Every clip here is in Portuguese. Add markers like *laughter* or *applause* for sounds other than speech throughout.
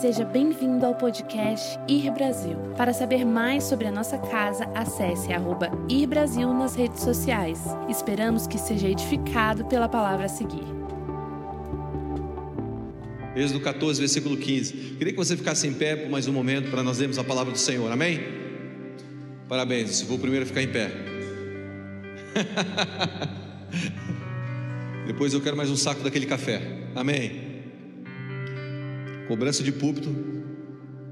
Seja bem-vindo ao podcast Ir Brasil. Para saber mais sobre a nossa casa, acesse arroba Ir Brasil nas redes sociais. Esperamos que seja edificado pela palavra a seguir. Êxodo 14, versículo 15. Queria que você ficasse em pé por mais um momento para nós lermos a palavra do Senhor. Amém? Parabéns. Vou primeiro ficar em pé. *laughs* Depois eu quero mais um saco daquele café. Amém. Cobrança de púlpito,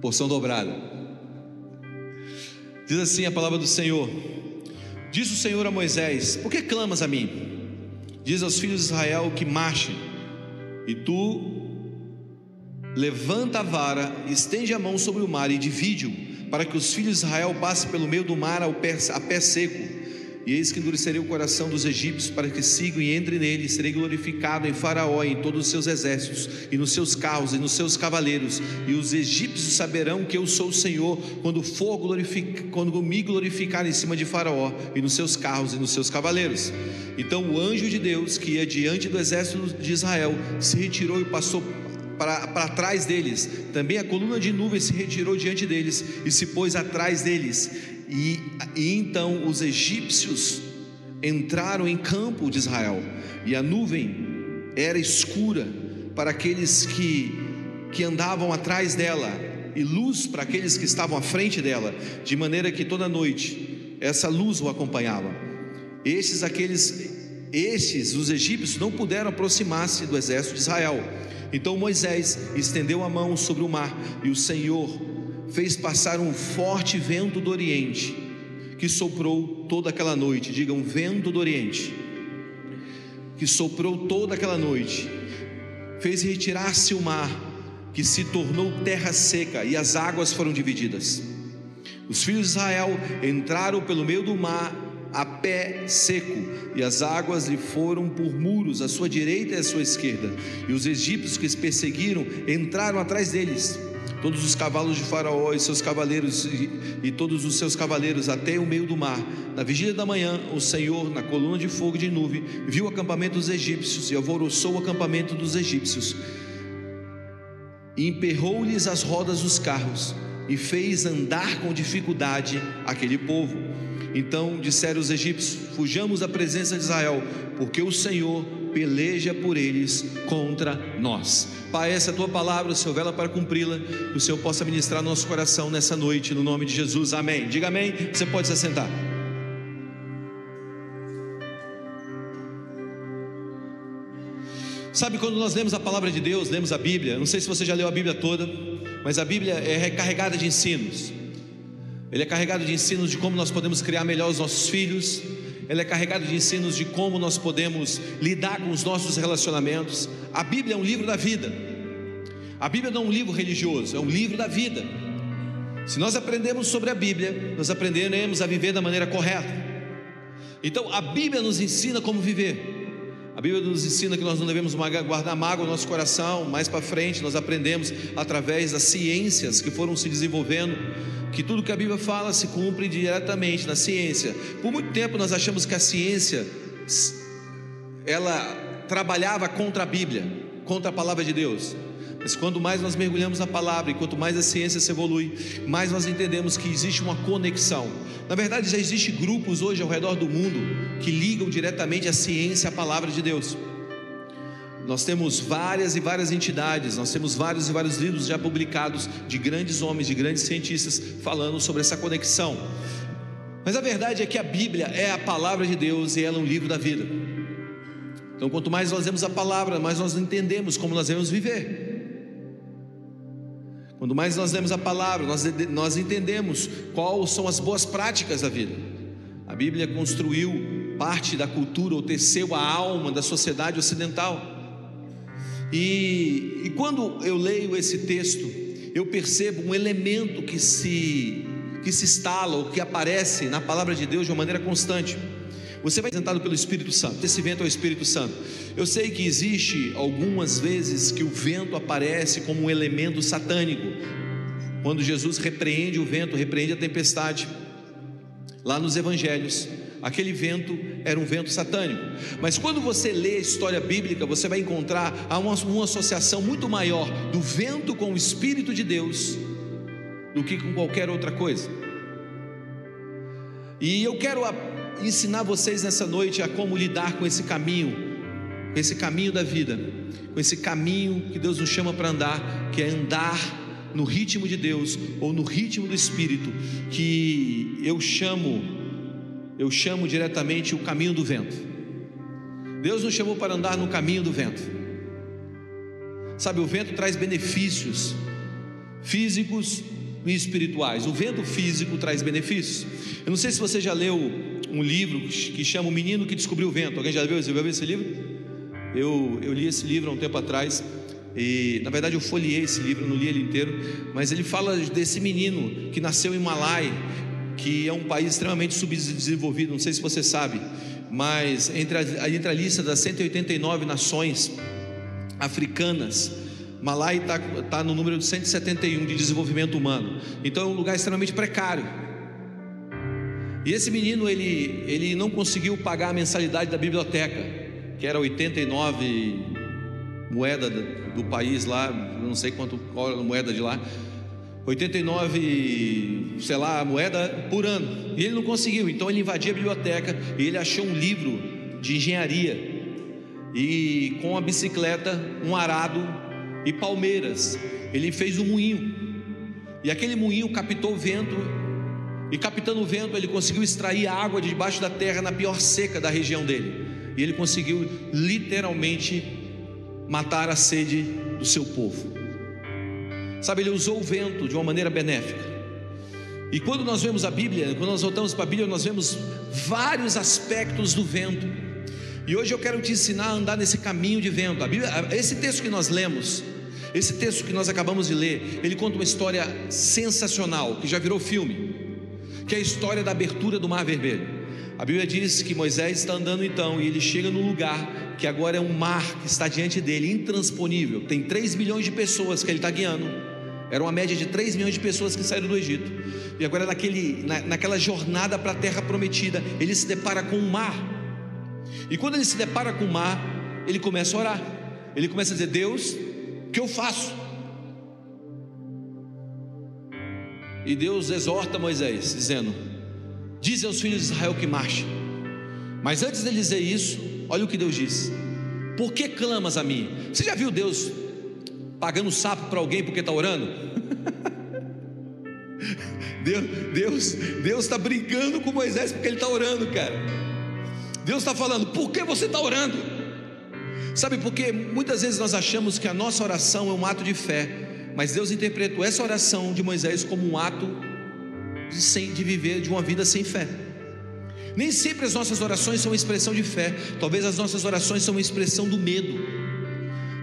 porção dobrada. Diz assim a palavra do Senhor: Diz o Senhor a Moisés: Por que clamas a mim? Diz aos filhos de Israel que marchem, e tu levanta a vara, estende a mão sobre o mar e divide-o, para que os filhos de Israel passem pelo meio do mar a pé seco e eis que endurecerei o coração dos egípcios para que sigam e entrem nele, e serei glorificado em Faraó e em todos os seus exércitos, e nos seus carros e nos seus cavaleiros, e os egípcios saberão que eu sou o Senhor, quando for glorific... quando me glorificar em cima de Faraó, e nos seus carros e nos seus cavaleiros. Então o anjo de Deus, que ia diante do exército de Israel, se retirou e passou para, para trás deles. Também a coluna de nuvem se retirou diante deles e se pôs atrás deles. E, e então os egípcios entraram em campo de Israel, e a nuvem era escura para aqueles que, que andavam atrás dela, e luz para aqueles que estavam à frente dela, de maneira que toda noite essa luz o acompanhava. Estes, aqueles, estes, os egípcios, não puderam aproximar-se do exército de Israel. Então Moisés estendeu a mão sobre o mar, e o Senhor fez passar um forte vento do Oriente, que soprou toda aquela noite. Diga um vento do Oriente, que soprou toda aquela noite, fez retirar-se o mar, que se tornou terra seca, e as águas foram divididas. Os filhos de Israel entraram pelo meio do mar a pé seco, e as águas lhe foram por muros à sua direita e à sua esquerda. E os egípcios que os perseguiram entraram atrás deles todos os cavalos de Faraó e seus cavaleiros e, e, todos os seus cavaleiros até o meio do mar. Na vigília da manhã, o Senhor, na coluna de fogo de nuvem, viu o acampamento dos egípcios e alvoroçou o acampamento dos egípcios. E emperrou-lhes as rodas dos carros e fez andar com dificuldade aquele povo. Então disseram os egípcios: Fujamos da presença de Israel, porque o Senhor peleja por eles contra nós. Pai, essa é a tua palavra, o Senhor vela para cumpri-la, que o Senhor possa ministrar no nosso coração nessa noite, no nome de Jesus, amém. Diga amém, você pode se assentar. Sabe quando nós lemos a palavra de Deus, lemos a Bíblia, não sei se você já leu a Bíblia toda, mas a Bíblia é recarregada de ensinos. Ele é carregado de ensinos de como nós podemos criar melhor os nossos filhos, ele é carregado de ensinos de como nós podemos lidar com os nossos relacionamentos. A Bíblia é um livro da vida. A Bíblia não é um livro religioso, é um livro da vida. Se nós aprendemos sobre a Bíblia, nós aprenderemos a viver da maneira correta. Então, a Bíblia nos ensina como viver. A Bíblia nos ensina que nós não devemos guardar mágoa no nosso coração. Mais para frente, nós aprendemos através das ciências que foram se desenvolvendo que tudo que a Bíblia fala se cumpre diretamente na ciência. Por muito tempo nós achamos que a ciência ela trabalhava contra a Bíblia, contra a palavra de Deus. Mas quando mais nós mergulhamos na palavra e quanto mais a ciência se evolui, mais nós entendemos que existe uma conexão. Na verdade, já existem grupos hoje ao redor do mundo que ligam diretamente a ciência à palavra de Deus. Nós temos várias e várias entidades, nós temos vários e vários livros já publicados de grandes homens, de grandes cientistas falando sobre essa conexão. Mas a verdade é que a Bíblia é a palavra de Deus e ela é um livro da vida. Então, quanto mais nós lemos a palavra, mais nós entendemos como nós devemos viver. Quanto mais nós lemos a palavra, nós, nós entendemos quais são as boas práticas da vida. A Bíblia construiu parte da cultura, ou teceu a alma da sociedade ocidental. E, e quando eu leio esse texto, eu percebo um elemento que se, que se instala ou que aparece na palavra de Deus de uma maneira constante. Você vai sentado pelo Espírito Santo. Esse vento é o Espírito Santo. Eu sei que existe algumas vezes que o vento aparece como um elemento satânico. Quando Jesus repreende o vento, repreende a tempestade. Lá nos evangelhos, aquele vento era um vento satânico. Mas quando você lê a história bíblica, você vai encontrar uma, uma associação muito maior do vento com o Espírito de Deus do que com qualquer outra coisa. E eu quero ensinar vocês nessa noite a como lidar com esse caminho, com esse caminho da vida, com esse caminho que Deus nos chama para andar, que é andar no ritmo de Deus ou no ritmo do Espírito, que eu chamo, eu chamo diretamente o caminho do vento. Deus nos chamou para andar no caminho do vento. Sabe, o vento traz benefícios físicos e espirituais. O vento físico traz benefícios. Eu não sei se você já leu um livro que chama O Menino que Descobriu o Vento. Alguém já viu, já viu esse livro? Eu, eu li esse livro há um tempo atrás. E na verdade eu folhei esse livro, não li ele inteiro, mas ele fala desse menino que nasceu em Malai, que é um país extremamente subdesenvolvido, não sei se você sabe, mas entre a, entre a lista das 189 nações africanas, Malai está tá no número de 171 de desenvolvimento humano, então é um lugar extremamente precário. E esse menino ele, ele não conseguiu pagar a mensalidade da biblioteca, que era 89 moeda do país lá, não sei quanto qual a moeda de lá, 89, sei lá, moeda por ano. E ele não conseguiu, então ele invadia a biblioteca e ele achou um livro de engenharia. E com a bicicleta, um arado e palmeiras, ele fez um moinho. E aquele moinho captou vento, e captando o vento, ele conseguiu extrair a água de debaixo da terra na pior seca da região dele. E ele conseguiu literalmente matar a sede do seu povo. Sabe, ele usou o vento de uma maneira benéfica. E quando nós vemos a Bíblia, quando nós voltamos para a Bíblia, nós vemos vários aspectos do vento. E hoje eu quero te ensinar a andar nesse caminho de vento. Bíblia, esse texto que nós lemos, esse texto que nós acabamos de ler, ele conta uma história sensacional, que já virou filme, que é a história da abertura do Mar Vermelho. A Bíblia diz que Moisés está andando então e ele chega no lugar que agora é um mar que está diante dele, intransponível. Tem 3 milhões de pessoas que ele está guiando. Era uma média de 3 milhões de pessoas que saíram do Egito. E agora, naquele, na, naquela jornada para a terra prometida, ele se depara com o mar. E quando ele se depara com o mar, ele começa a orar. Ele começa a dizer: Deus, o que eu faço? E Deus exorta Moisés, dizendo: Diz aos filhos de Israel que marchem. Mas antes de dizer isso, olha o que Deus diz: Por que clamas a mim? Você já viu Deus pagando sapo para alguém porque está orando? *laughs* Deus, Deus, Deus está brincando com Moisés porque ele está orando, cara. Deus está falando, por que você está orando? Sabe, porque muitas vezes nós achamos que a nossa oração é um ato de fé, mas Deus interpretou essa oração de Moisés como um ato de, sem, de viver de uma vida sem fé. Nem sempre as nossas orações são uma expressão de fé, talvez as nossas orações são uma expressão do medo.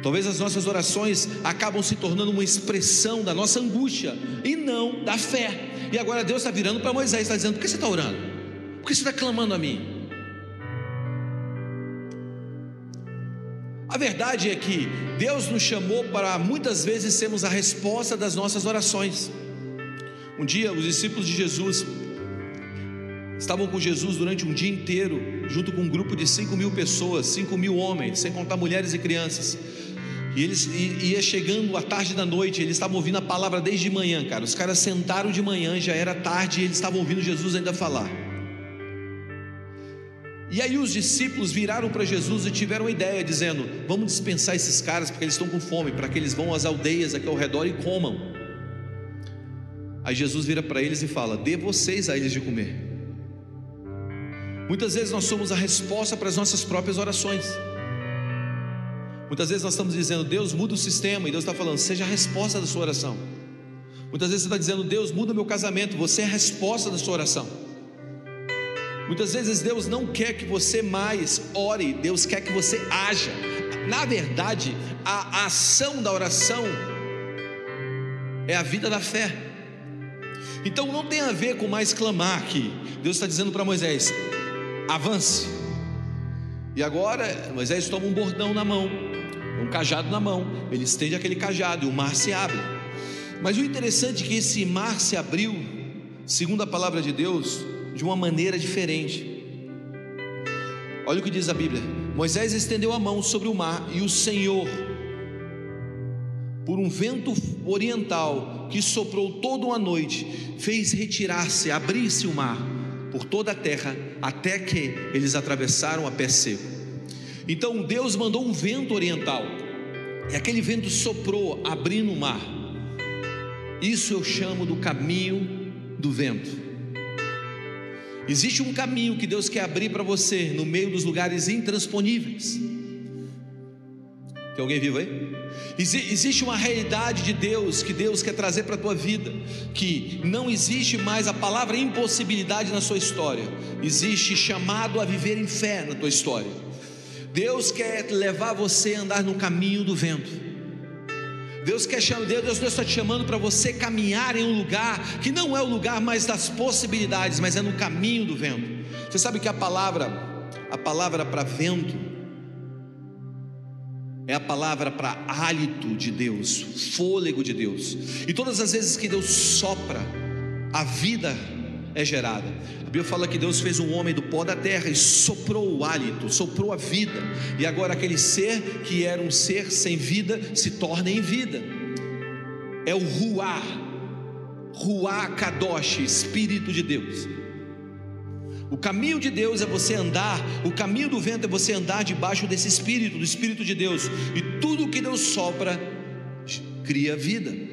Talvez as nossas orações acabam se tornando uma expressão da nossa angústia e não da fé. E agora Deus está virando para Moisés, está dizendo: por que você está orando? Por que você está clamando a mim? Verdade é que Deus nos chamou para muitas vezes sermos a resposta das nossas orações. Um dia, os discípulos de Jesus estavam com Jesus durante um dia inteiro, junto com um grupo de 5 mil pessoas, 5 mil homens, sem contar mulheres e crianças. E eles e, ia chegando a tarde da noite, eles estavam ouvindo a palavra desde manhã, cara. Os caras sentaram de manhã, já era tarde e eles estavam ouvindo Jesus ainda falar. E aí os discípulos viraram para Jesus e tiveram uma ideia, dizendo: Vamos dispensar esses caras porque eles estão com fome, para que eles vão às aldeias aqui ao redor e comam. Aí Jesus vira para eles e fala: Dê vocês a eles de comer. Muitas vezes nós somos a resposta para as nossas próprias orações. Muitas vezes nós estamos dizendo, Deus muda o sistema, e Deus está falando, seja a resposta da sua oração. Muitas vezes você está dizendo, Deus muda meu casamento, você é a resposta da sua oração. Muitas vezes Deus não quer que você mais ore, Deus quer que você haja. Na verdade, a ação da oração é a vida da fé. Então não tem a ver com mais clamar aqui. Deus está dizendo para Moisés: avance. E agora Moisés toma um bordão na mão, um cajado na mão. Ele estende aquele cajado e o mar se abre. Mas o interessante é que esse mar se abriu, segundo a palavra de Deus, de uma maneira diferente. Olha o que diz a Bíblia: Moisés estendeu a mão sobre o mar e o Senhor, por um vento oriental que soprou toda uma noite, fez retirar-se, abrir-se o mar por toda a terra, até que eles atravessaram a pé seco. Então Deus mandou um vento oriental, e aquele vento soprou, abrindo o mar. Isso eu chamo do caminho do vento. Existe um caminho que Deus quer abrir para você no meio dos lugares intransponíveis. Tem alguém vivo aí? Existe uma realidade de Deus que Deus quer trazer para a tua vida, que não existe mais a palavra impossibilidade na sua história, existe chamado a viver em fé na tua história. Deus quer levar você a andar no caminho do vento. Deus quer chamar, Deus, Deus está te chamando para você caminhar em um lugar que não é o lugar mais das possibilidades, mas é no caminho do vento. Você sabe que a palavra, a palavra para vento, é a palavra para hálito de Deus, fôlego de Deus. E todas as vezes que Deus sopra, a vida é gerada. A Bíblia fala que Deus fez um homem do pó da terra e soprou o hálito, soprou a vida, e agora aquele ser que era um ser sem vida se torna em vida. É o Ruá, Ruá Kadosh, Espírito de Deus. O caminho de Deus é você andar, o caminho do vento é você andar debaixo desse Espírito, do Espírito de Deus, e tudo que Deus sopra cria vida.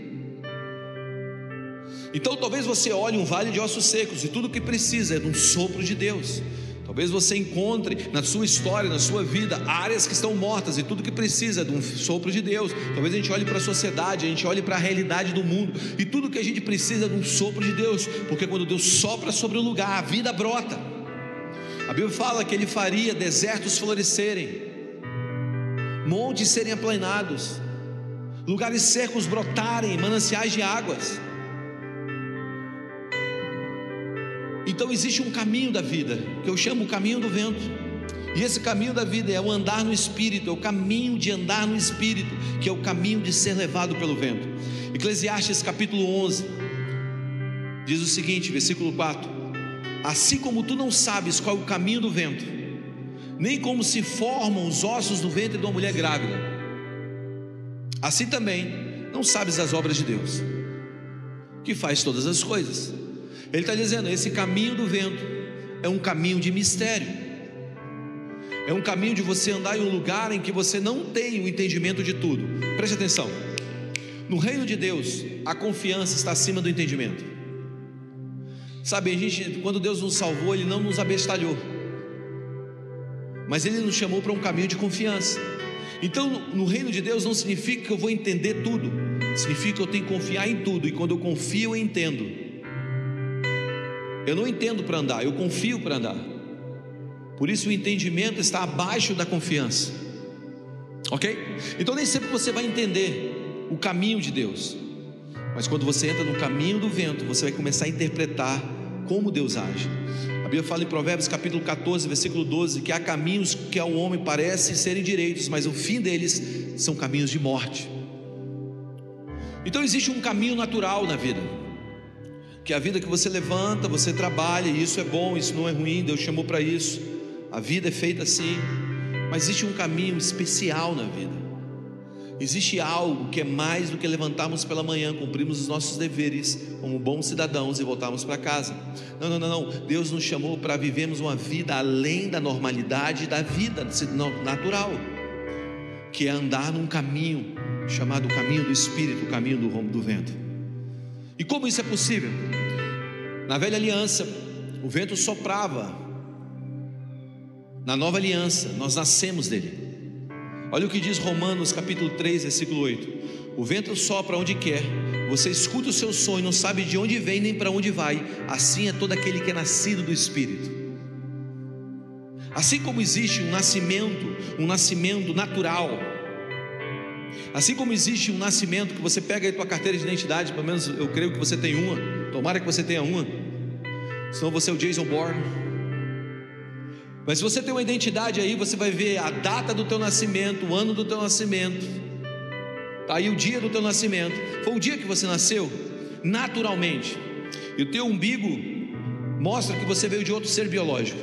Então talvez você olhe um vale de ossos secos e tudo o que precisa é de um sopro de Deus. Talvez você encontre na sua história, na sua vida, áreas que estão mortas e tudo que precisa é de um sopro de Deus. Talvez a gente olhe para a sociedade, a gente olhe para a realidade do mundo e tudo que a gente precisa é de um sopro de Deus, porque quando Deus sopra sobre o lugar, a vida brota. A Bíblia fala que Ele faria desertos florescerem, montes serem aplanados, lugares secos brotarem, mananciais de águas. Então existe um caminho da vida, que eu chamo o caminho do vento. E esse caminho da vida é o andar no espírito, é o caminho de andar no espírito, que é o caminho de ser levado pelo vento. Eclesiastes capítulo 11 diz o seguinte, versículo 4: Assim como tu não sabes qual é o caminho do vento, nem como se formam os ossos do ventre de uma mulher grávida, assim também não sabes as obras de Deus, que faz todas as coisas. Ele está dizendo: esse caminho do vento é um caminho de mistério, é um caminho de você andar em um lugar em que você não tem o entendimento de tudo. Preste atenção: no reino de Deus, a confiança está acima do entendimento. Sabe, a gente, quando Deus nos salvou, Ele não nos abestalhou, mas Ele nos chamou para um caminho de confiança. Então, no reino de Deus não significa que eu vou entender tudo, significa que eu tenho que confiar em tudo, e quando eu confio, eu entendo. Eu não entendo para andar, eu confio para andar. Por isso o entendimento está abaixo da confiança. Ok? Então nem sempre você vai entender o caminho de Deus. Mas quando você entra no caminho do vento, você vai começar a interpretar como Deus age. A Bíblia fala em Provérbios capítulo 14, versículo 12, que há caminhos que ao homem parecem serem direitos, mas o fim deles são caminhos de morte. Então existe um caminho natural na vida que a vida que você levanta, você trabalha, e isso é bom, isso não é ruim, Deus chamou para isso. A vida é feita assim, mas existe um caminho especial na vida. Existe algo que é mais do que levantarmos pela manhã, cumprirmos os nossos deveres como bons cidadãos e voltarmos para casa. Não, não, não, não. Deus nos chamou para vivermos uma vida além da normalidade da vida natural, que é andar num caminho chamado caminho do Espírito, o caminho do, do vento. E como isso é possível? Na velha aliança, o vento soprava. Na nova aliança, nós nascemos dele. Olha o que diz Romanos capítulo 3, versículo 8. O vento sopra onde quer, você escuta o seu sonho, não sabe de onde vem nem para onde vai. Assim é todo aquele que é nascido do Espírito. Assim como existe um nascimento, um nascimento natural, Assim como existe um nascimento que você pega aí tua carteira de identidade, pelo menos eu creio que você tem uma, tomara que você tenha uma, senão você é o Jason Bourne. Mas se você tem uma identidade aí, você vai ver a data do teu nascimento, o ano do teu nascimento, tá aí o dia do teu nascimento, foi o dia que você nasceu, naturalmente, e o teu umbigo mostra que você veio de outro ser biológico.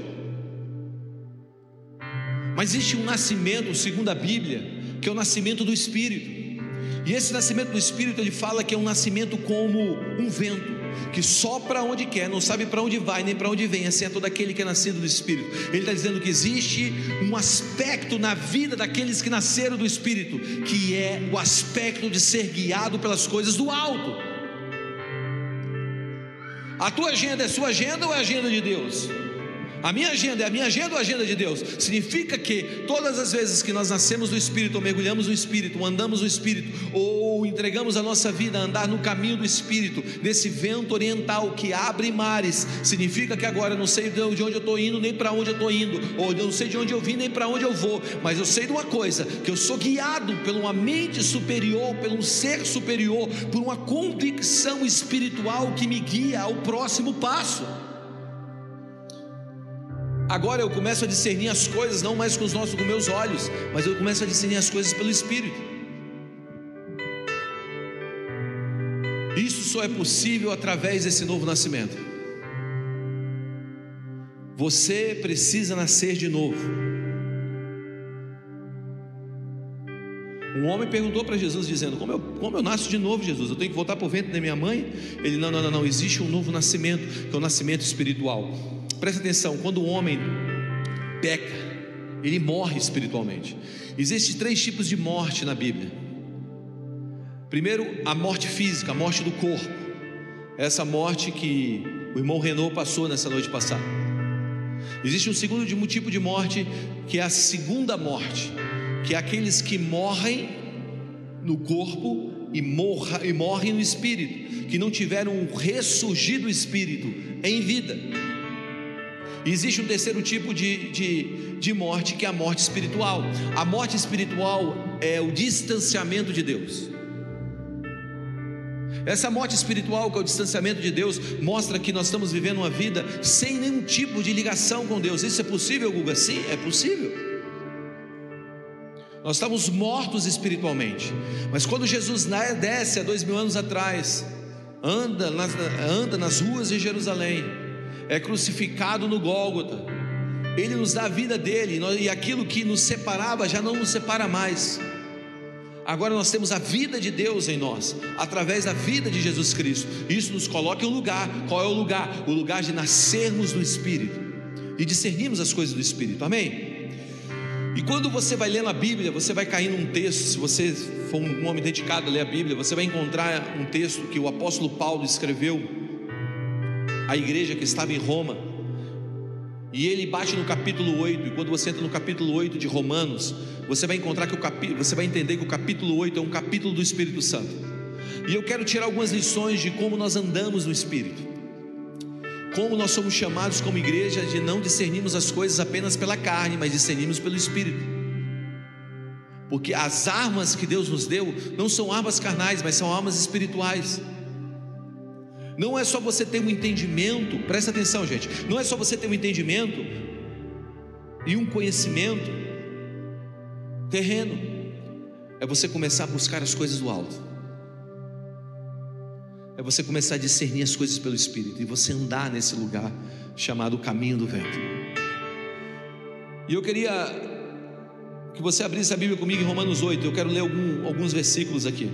Mas existe um nascimento, segundo a Bíblia, que é o nascimento do Espírito. E esse nascimento do Espírito, ele fala que é um nascimento como um vento, que sopra onde quer, não sabe para onde vai nem para onde vem, assim é todo aquele que é nascido do Espírito. Ele está dizendo que existe um aspecto na vida daqueles que nasceram do Espírito, que é o aspecto de ser guiado pelas coisas do alto. A tua agenda é sua agenda ou é a agenda de Deus? A minha agenda é a minha agenda ou a agenda de Deus? Significa que todas as vezes que nós nascemos do Espírito, ou mergulhamos no Espírito, ou andamos no Espírito, ou entregamos a nossa vida a andar no caminho do Espírito, nesse vento oriental que abre mares, significa que agora eu não sei de onde eu estou indo, nem para onde eu estou indo, ou eu não sei de onde eu vim, nem para onde eu vou, mas eu sei de uma coisa: que eu sou guiado por uma mente superior, por um ser superior, por uma convicção espiritual que me guia ao próximo passo. Agora eu começo a discernir as coisas não mais com os nossos, com meus olhos, mas eu começo a discernir as coisas pelo Espírito. Isso só é possível através desse novo nascimento. Você precisa nascer de novo. Um homem perguntou para Jesus, dizendo: como eu, como eu nasço de novo, Jesus? Eu tenho que voltar para o ventre da minha mãe? Ele: Não, não, não, não. Existe um novo nascimento, que é o nascimento espiritual. Presta atenção: quando o homem peca, ele morre espiritualmente. Existem três tipos de morte na Bíblia. Primeiro, a morte física, a morte do corpo. Essa morte que o irmão Renault passou nessa noite passada. Existe um segundo tipo de morte, que é a segunda morte que é aqueles que morrem no corpo e, morra, e morrem no espírito, que não tiveram um ressurgir do espírito em vida. Existe um terceiro tipo de, de, de morte, que é a morte espiritual. A morte espiritual é o distanciamento de Deus. Essa morte espiritual, que é o distanciamento de Deus, mostra que nós estamos vivendo uma vida sem nenhum tipo de ligação com Deus. Isso é possível, Guga? Sim, é possível. Nós estamos mortos espiritualmente. Mas quando Jesus desce há dois mil anos atrás, anda nas, anda nas ruas de Jerusalém, é crucificado no Gólgota, ele nos dá a vida dele, e aquilo que nos separava já não nos separa mais. Agora nós temos a vida de Deus em nós, através da vida de Jesus Cristo. Isso nos coloca em um lugar. Qual é o lugar? O lugar de nascermos do Espírito e discernirmos as coisas do Espírito. Amém? E quando você vai lendo a Bíblia, você vai cair num texto, se você for um homem dedicado a ler a Bíblia, você vai encontrar um texto que o apóstolo Paulo escreveu à igreja que estava em Roma. E ele bate no capítulo 8, e quando você entra no capítulo 8 de Romanos, você vai encontrar que o capítulo, você vai entender que o capítulo 8 é um capítulo do Espírito Santo. E eu quero tirar algumas lições de como nós andamos no Espírito como nós somos chamados como igreja de não discernirmos as coisas apenas pela carne, mas discernirmos pelo Espírito. Porque as armas que Deus nos deu não são armas carnais, mas são armas espirituais. Não é só você ter um entendimento, presta atenção, gente. Não é só você ter um entendimento e um conhecimento terreno. É você começar a buscar as coisas do alto é você começar a discernir as coisas pelo Espírito e você andar nesse lugar chamado caminho do vento. E eu queria que você abrisse a Bíblia comigo em Romanos 8. Eu quero ler algum, alguns versículos aqui.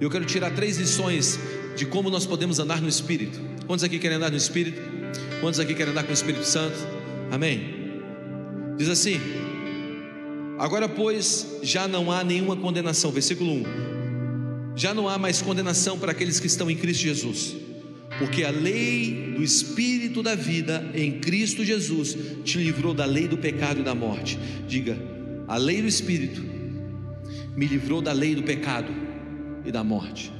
Eu quero tirar três lições de como nós podemos andar no Espírito. Quantos aqui querem andar no Espírito? Quantos aqui querem andar com o Espírito Santo? Amém. Diz assim: Agora, pois, já não há nenhuma condenação. Versículo 1 já não há mais condenação para aqueles que estão em Cristo Jesus, porque a lei do Espírito da vida em Cristo Jesus te livrou da lei do pecado e da morte. Diga, a lei do Espírito me livrou da lei do pecado e da morte.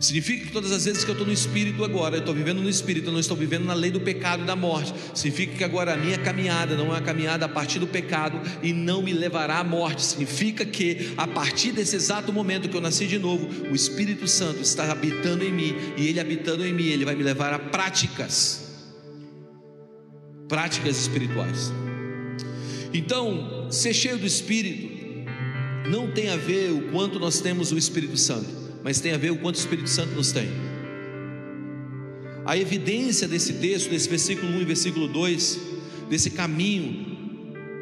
Significa que todas as vezes que eu estou no Espírito agora, eu estou vivendo no Espírito, eu não estou vivendo na lei do pecado e da morte. Significa que agora a minha caminhada não é uma caminhada a partir do pecado e não me levará à morte. Significa que a partir desse exato momento que eu nasci de novo, o Espírito Santo está habitando em mim e ele habitando em mim, ele vai me levar a práticas, práticas espirituais. Então, ser cheio do Espírito não tem a ver o quanto nós temos o Espírito Santo mas tem a ver o quanto o Espírito Santo nos tem. A evidência desse texto, desse versículo 1 e versículo 2, desse caminho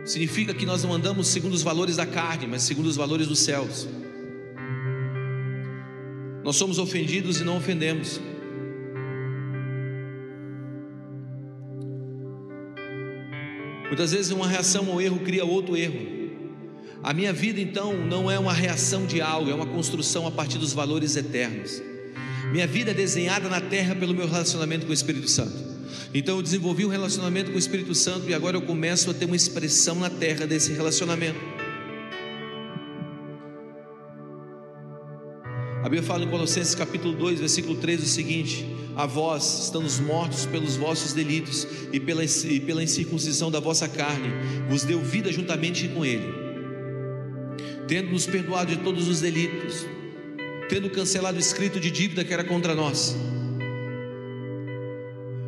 significa que nós não andamos segundo os valores da carne, mas segundo os valores dos céus. Nós somos ofendidos e não ofendemos. Muitas vezes uma reação ao erro cria outro erro. A minha vida então não é uma reação de algo, é uma construção a partir dos valores eternos. Minha vida é desenhada na terra pelo meu relacionamento com o Espírito Santo. Então eu desenvolvi um relacionamento com o Espírito Santo e agora eu começo a ter uma expressão na terra desse relacionamento. A Bíblia fala em Colossenses capítulo 2, versículo 3 o seguinte: A vós, estando mortos pelos vossos delitos e pela, e pela incircuncisão da vossa carne, vos deu vida juntamente com Ele tendo nos perdoado de todos os delitos, tendo cancelado o escrito de dívida que era contra nós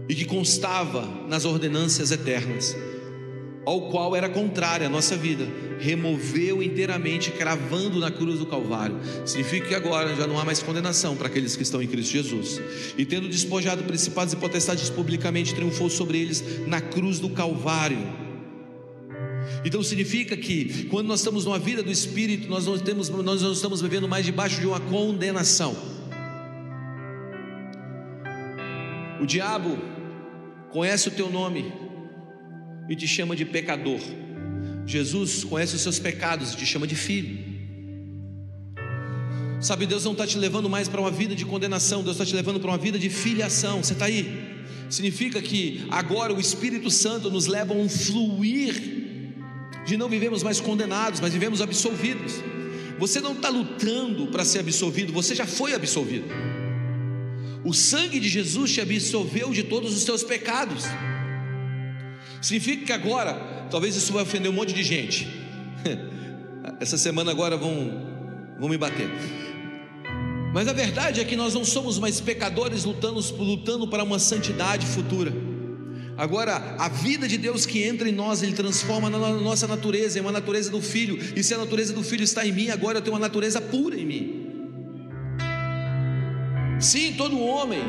e que constava nas ordenâncias eternas, ao qual era contrária a nossa vida, removeu inteiramente, cravando na cruz do Calvário. Significa que agora já não há mais condenação para aqueles que estão em Cristo Jesus. E tendo despojado principados e potestades publicamente, triunfou sobre eles na cruz do Calvário então significa que quando nós estamos numa vida do Espírito, nós não, temos, nós não estamos vivendo mais debaixo de uma condenação. O diabo conhece o teu nome e te chama de pecador. Jesus conhece os seus pecados e te chama de filho. Sabe, Deus não está te levando mais para uma vida de condenação, Deus está te levando para uma vida de filiação. Você está aí? Significa que agora o Espírito Santo nos leva a um fluir de não vivemos mais condenados, mas vivemos absolvidos. Você não está lutando para ser absolvido, você já foi absolvido. O sangue de Jesus te absolveu de todos os seus pecados. Significa que agora, talvez isso vai ofender um monte de gente. *laughs* Essa semana agora vão, vão me bater. Mas a verdade é que nós não somos mais pecadores lutando, lutando para uma santidade futura. Agora, a vida de Deus que entra em nós, Ele transforma na nossa natureza, é uma natureza do Filho. E se a natureza do Filho está em mim, agora eu tenho uma natureza pura em mim. Sim, todo homem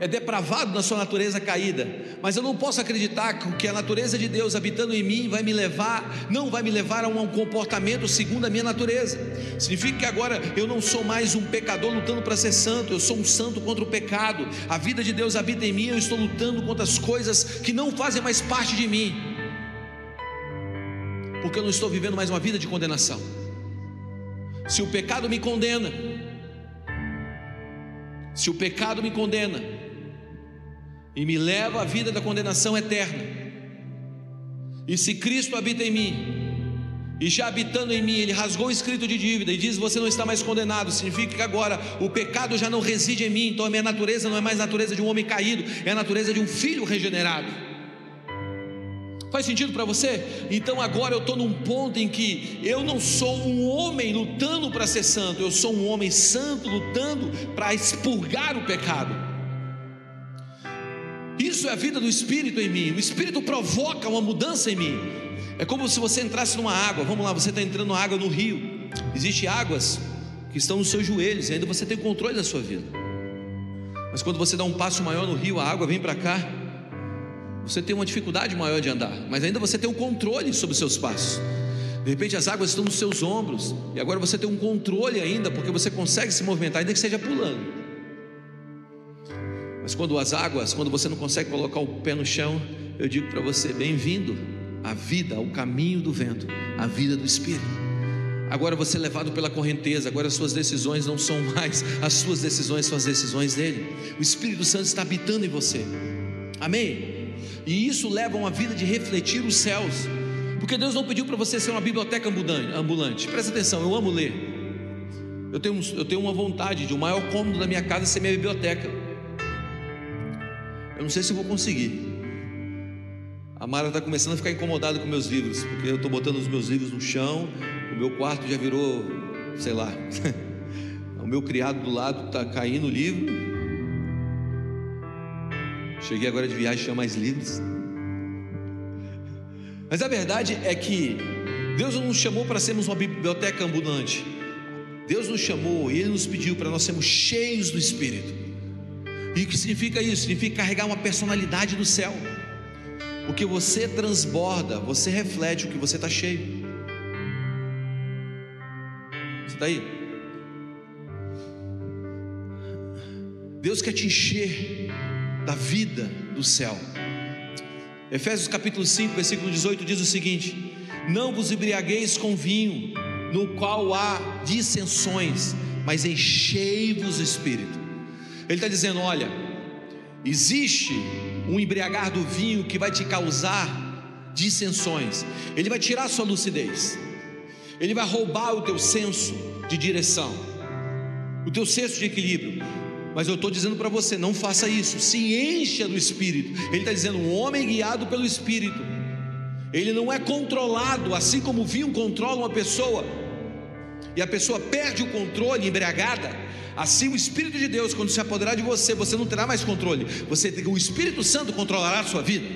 é depravado na sua natureza caída, mas eu não posso acreditar que a natureza de Deus habitando em mim vai me levar, não vai me levar a um comportamento segundo a minha natureza. Significa que agora eu não sou mais um pecador lutando para ser santo, eu sou um santo contra o pecado. A vida de Deus habita em mim, eu estou lutando contra as coisas que não fazem mais parte de mim. Porque eu não estou vivendo mais uma vida de condenação. Se o pecado me condena, se o pecado me condena, e me leva à vida da condenação eterna. E se Cristo habita em mim, e já habitando em mim, Ele rasgou o escrito de dívida e diz: Você não está mais condenado. Significa que agora o pecado já não reside em mim, então a minha natureza não é mais a natureza de um homem caído, é a natureza de um filho regenerado. Faz sentido para você? Então agora eu estou num ponto em que eu não sou um homem lutando para ser santo, eu sou um homem santo lutando para expurgar o pecado. Isso é a vida do Espírito em mim. O Espírito provoca uma mudança em mim. É como se você entrasse numa água. Vamos lá, você está entrando na água no rio. Existem águas que estão nos seus joelhos e ainda você tem controle da sua vida. Mas quando você dá um passo maior no rio, a água vem para cá. Você tem uma dificuldade maior de andar, mas ainda você tem um controle sobre os seus passos. De repente as águas estão nos seus ombros e agora você tem um controle ainda, porque você consegue se movimentar, ainda que seja pulando. Mas quando as águas, quando você não consegue colocar o pé no chão, eu digo para você: bem-vindo à vida, ao caminho do vento, à vida do Espírito. Agora você é levado pela correnteza, agora as suas decisões não são mais *laughs* as suas decisões, são as decisões dele. O Espírito Santo está habitando em você. Amém? E isso leva a uma vida de refletir os céus. Porque Deus não pediu para você ser uma biblioteca ambulante. Presta atenção, eu amo ler. Eu tenho, eu tenho uma vontade de o maior cômodo da minha casa ser minha biblioteca. Eu não sei se vou conseguir. A Mara está começando a ficar incomodada com meus livros, porque eu estou botando os meus livros no chão, o meu quarto já virou, sei lá, *laughs* o meu criado do lado está caindo o livro. Cheguei agora de viagem, tinha mais livros. Mas a verdade é que Deus não nos chamou para sermos uma biblioteca ambulante. Deus nos chamou e Ele nos pediu para nós sermos cheios do Espírito. E o que significa isso? Significa carregar uma personalidade do céu. Porque você transborda, você reflete o que você está cheio. Você está aí? Deus quer te encher da vida do céu. Efésios capítulo 5, versículo 18 diz o seguinte: Não vos embriagueis com vinho, no qual há dissensões, mas enchei-vos o espírito. Ele está dizendo: olha, existe um embriagar do vinho que vai te causar dissensões, ele vai tirar sua lucidez, ele vai roubar o teu senso de direção, o teu senso de equilíbrio. Mas eu estou dizendo para você: não faça isso, se encha do Espírito. Ele está dizendo: um homem guiado pelo Espírito, ele não é controlado, assim como o vinho controla uma pessoa, e a pessoa perde o controle embriagada. Assim, o Espírito de Deus, quando se apoderar de você, você não terá mais controle. Você, o Espírito Santo controlará a sua vida.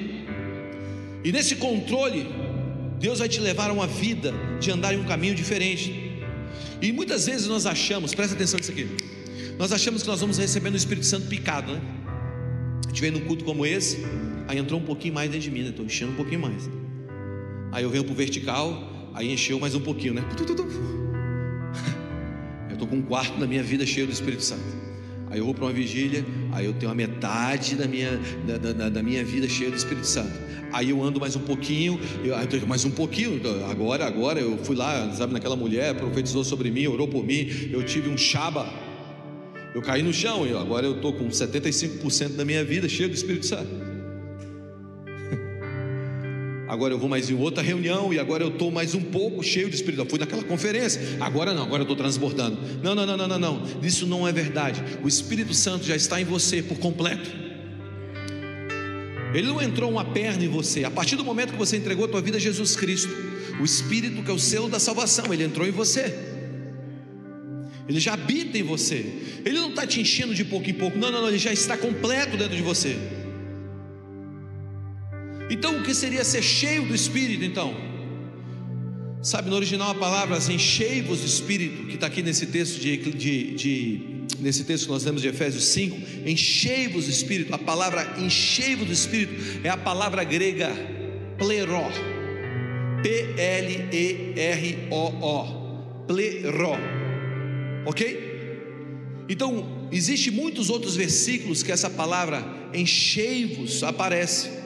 E nesse controle, Deus vai te levar a uma vida de andar em um caminho diferente. E muitas vezes nós achamos, presta atenção nisso aqui. Nós achamos que nós vamos recebendo o Espírito Santo picado, né? A gente vem num culto como esse, aí entrou um pouquinho mais dentro de mim, né? Estou enchendo um pouquinho mais. Aí eu venho para o vertical, aí encheu mais um pouquinho, né? Estou com um quarto da minha vida cheio do Espírito Santo. Aí eu vou para uma vigília, aí eu tenho a metade da minha, da, da, da minha vida cheia do Espírito Santo. Aí eu ando mais um pouquinho, eu, mais um pouquinho, então, agora, agora eu fui lá, sabe, naquela mulher, profetizou sobre mim, orou por mim, eu tive um chaba, eu caí no chão, e agora eu estou com 75% da minha vida cheia do Espírito Santo agora eu vou mais em outra reunião e agora eu estou mais um pouco cheio de Espírito. Eu fui naquela conferência, agora não, agora eu estou transbordando. Não, não, não, não, não, não. Isso não é verdade. O Espírito Santo já está em você por completo. Ele não entrou uma perna em você. A partir do momento que você entregou a tua vida a Jesus Cristo, o Espírito que é o selo da salvação, ele entrou em você. Ele já habita em você. Ele não está te enchendo de pouco em pouco. Não, não, não. Ele já está completo dentro de você. Então, o que seria ser cheio do Espírito? Então, sabe, no original a palavra assim, enchei-vos do Espírito, que está aqui nesse texto de, de, de, nesse texto que nós lemos de Efésios 5, enchei-vos do Espírito. A palavra enchei-vos do Espírito é a palavra grega pleró, P-L-E-R-O-O, pleró, ok? Então, existe muitos outros versículos que essa palavra enchei-vos aparece.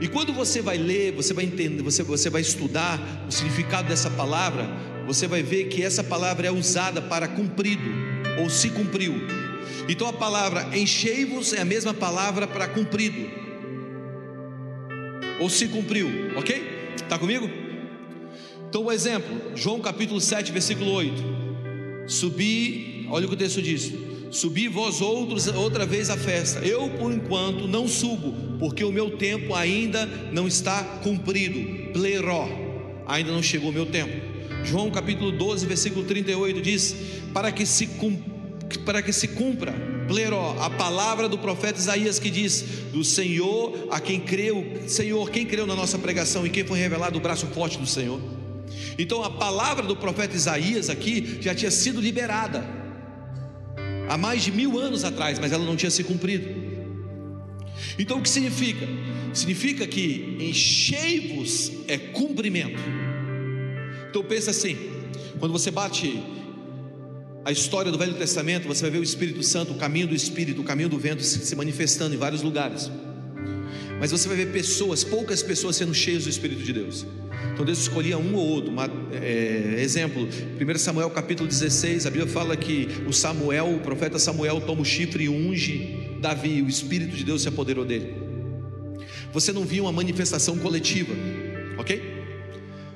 E quando você vai ler, você vai entender, você, você vai estudar o significado dessa palavra, você vai ver que essa palavra é usada para cumprido ou se cumpriu. Então a palavra enchei-vos é a mesma palavra para cumprido ou se cumpriu, ok? Está comigo? Então, o um exemplo, João capítulo 7, versículo 8: Subi, olha o que o texto diz: Subi vós outros outra vez à festa. Eu, por enquanto, não subo, porque o meu tempo ainda não está cumprido. Pleró, ainda não chegou o meu tempo. João capítulo 12, versículo 38 diz: Para que se, para que se cumpra, pleró, a palavra do profeta Isaías que diz: Do Senhor a quem creu, Senhor, quem creu na nossa pregação e quem foi revelado o braço forte do Senhor. Então a palavra do profeta Isaías aqui já tinha sido liberada há mais de mil anos atrás, mas ela não tinha se cumprido. Então o que significa? Significa que enchei-vos é cumprimento. Então pensa assim: quando você bate a história do Velho Testamento, você vai ver o Espírito Santo, o caminho do Espírito, o caminho do vento se manifestando em vários lugares. Mas você vai ver pessoas, poucas pessoas sendo cheias do Espírito de Deus. Então Deus escolhia um ou outro. Uma, é, exemplo, 1 Samuel capítulo 16, a Bíblia fala que o Samuel, o profeta Samuel, toma o chifre e unge Davi, o Espírito de Deus se apoderou dele. Você não viu uma manifestação coletiva, ok?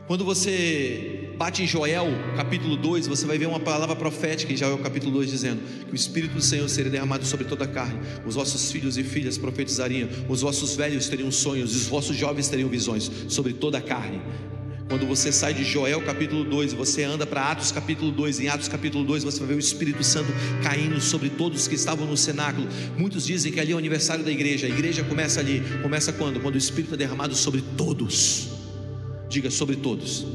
Quando você bate em Joel, capítulo 2, você vai ver uma palavra profética em Joel, capítulo 2, dizendo que o Espírito do Senhor seria derramado sobre toda a carne, os vossos filhos e filhas profetizariam, os vossos velhos teriam sonhos, os vossos jovens teriam visões sobre toda a carne. Quando você sai de Joel capítulo 2, você anda para Atos capítulo 2, em Atos capítulo 2 você vai ver o Espírito Santo caindo sobre todos que estavam no cenáculo. Muitos dizem que ali é o aniversário da igreja. A igreja começa ali. Começa quando? Quando o Espírito é derramado sobre todos. Diga sobre todos.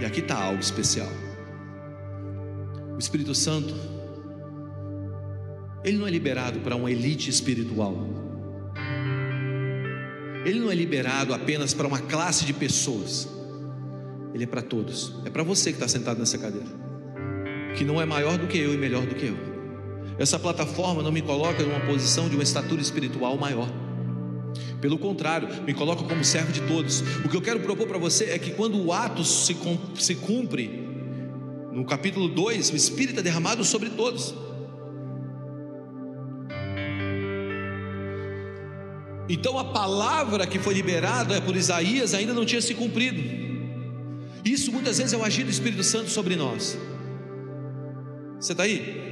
E aqui está algo especial. O Espírito Santo, ele não é liberado para uma elite espiritual. Ele não é liberado apenas para uma classe de pessoas. Ele é para todos. É para você que está sentado nessa cadeira. Que não é maior do que eu e melhor do que eu. Essa plataforma não me coloca numa posição de uma estatura espiritual maior. Pelo contrário, me coloca como servo de todos. O que eu quero propor para você é que quando o ato se, se cumpre, no capítulo 2, o Espírito é derramado sobre todos. Então a palavra que foi liberada por Isaías ainda não tinha se cumprido. Isso muitas vezes é o agir do Espírito Santo sobre nós. Você está aí?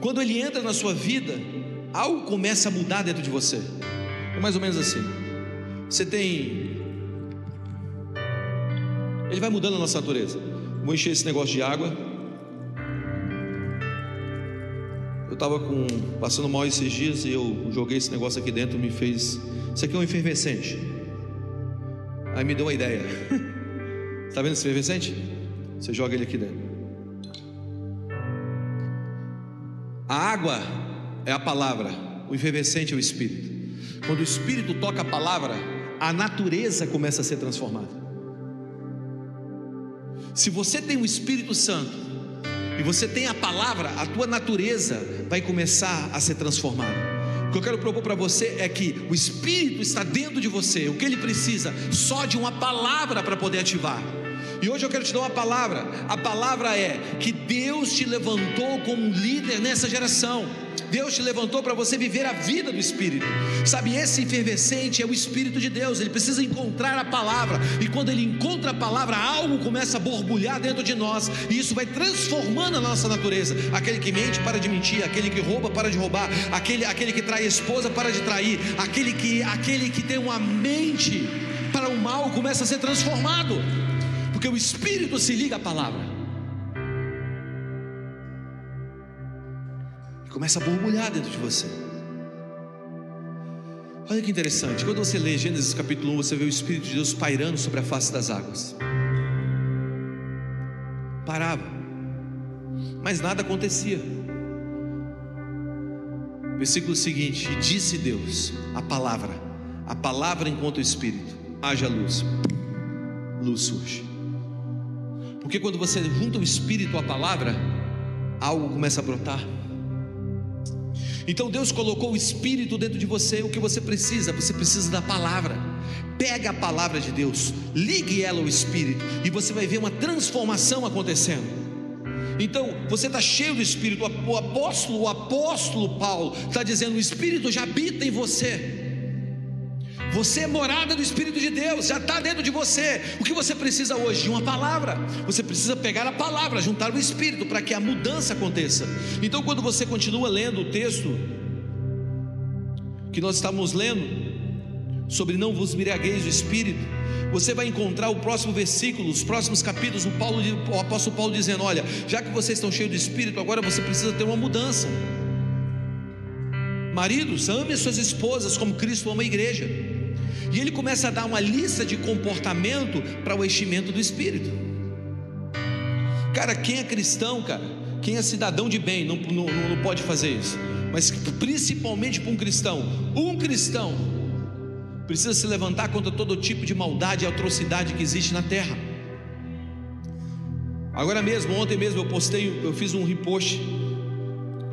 Quando ele entra na sua vida, algo começa a mudar dentro de você. É mais ou menos assim. Você tem. Ele vai mudando a nossa natureza. Vou encher esse negócio de água. Eu estava passando mal esses dias e eu joguei esse negócio aqui dentro, me fez. Isso aqui é um efervescente. Aí me deu uma ideia. Está *laughs* vendo esse efervescente? Você joga ele aqui dentro. A água é a palavra, o efervescente é o espírito. Quando o Espírito toca a palavra, a natureza começa a ser transformada. Se você tem o Espírito Santo e você tem a palavra, a tua natureza vai começar a ser transformada. O que eu quero propor para você é que o Espírito está dentro de você, o que ele precisa? Só de uma palavra para poder ativar. E hoje eu quero te dar uma palavra. A palavra é que Deus te levantou como líder nessa geração. Deus te levantou para você viver a vida do Espírito. Sabe, esse efervescente é o Espírito de Deus. Ele precisa encontrar a palavra. E quando ele encontra a palavra, algo começa a borbulhar dentro de nós. E isso vai transformando a nossa natureza. Aquele que mente, para de mentir. Aquele que rouba, para de roubar. Aquele, aquele que trai a esposa, para de trair. Aquele que, aquele que tem uma mente para o mal começa a ser transformado. Porque o Espírito se liga à palavra. Começa a borbulhar dentro de você. Olha que interessante, quando você lê Gênesis capítulo 1, você vê o Espírito de Deus pairando sobre a face das águas. Parava, mas nada acontecia. Versículo seguinte: E disse Deus, a palavra, a palavra enquanto o Espírito, haja luz, luz surge. Porque quando você junta o Espírito à palavra, algo começa a brotar. Então Deus colocou o Espírito dentro de você, o que você precisa, você precisa da palavra. Pega a palavra de Deus, ligue ela ao Espírito, e você vai ver uma transformação acontecendo. Então, você está cheio do Espírito, o apóstolo, o apóstolo Paulo está dizendo: o Espírito já habita em você. Você é morada do Espírito de Deus, já está dentro de você. O que você precisa hoje? De uma palavra. Você precisa pegar a palavra, juntar o Espírito para que a mudança aconteça. Então, quando você continua lendo o texto que nós estamos lendo, sobre não vos embriagueis do Espírito, você vai encontrar o próximo versículo, os próximos capítulos, o, Paulo, o apóstolo Paulo dizendo: Olha, já que vocês estão cheios do Espírito, agora você precisa ter uma mudança. Maridos, ame as suas esposas como Cristo ama a igreja. E ele começa a dar uma lista de comportamento para o enchimento do Espírito. Cara, quem é cristão, cara, quem é cidadão de bem, não, não, não pode fazer isso. Mas principalmente para um cristão, um cristão precisa se levantar contra todo tipo de maldade e atrocidade que existe na terra. Agora mesmo, ontem mesmo eu postei, eu fiz um repost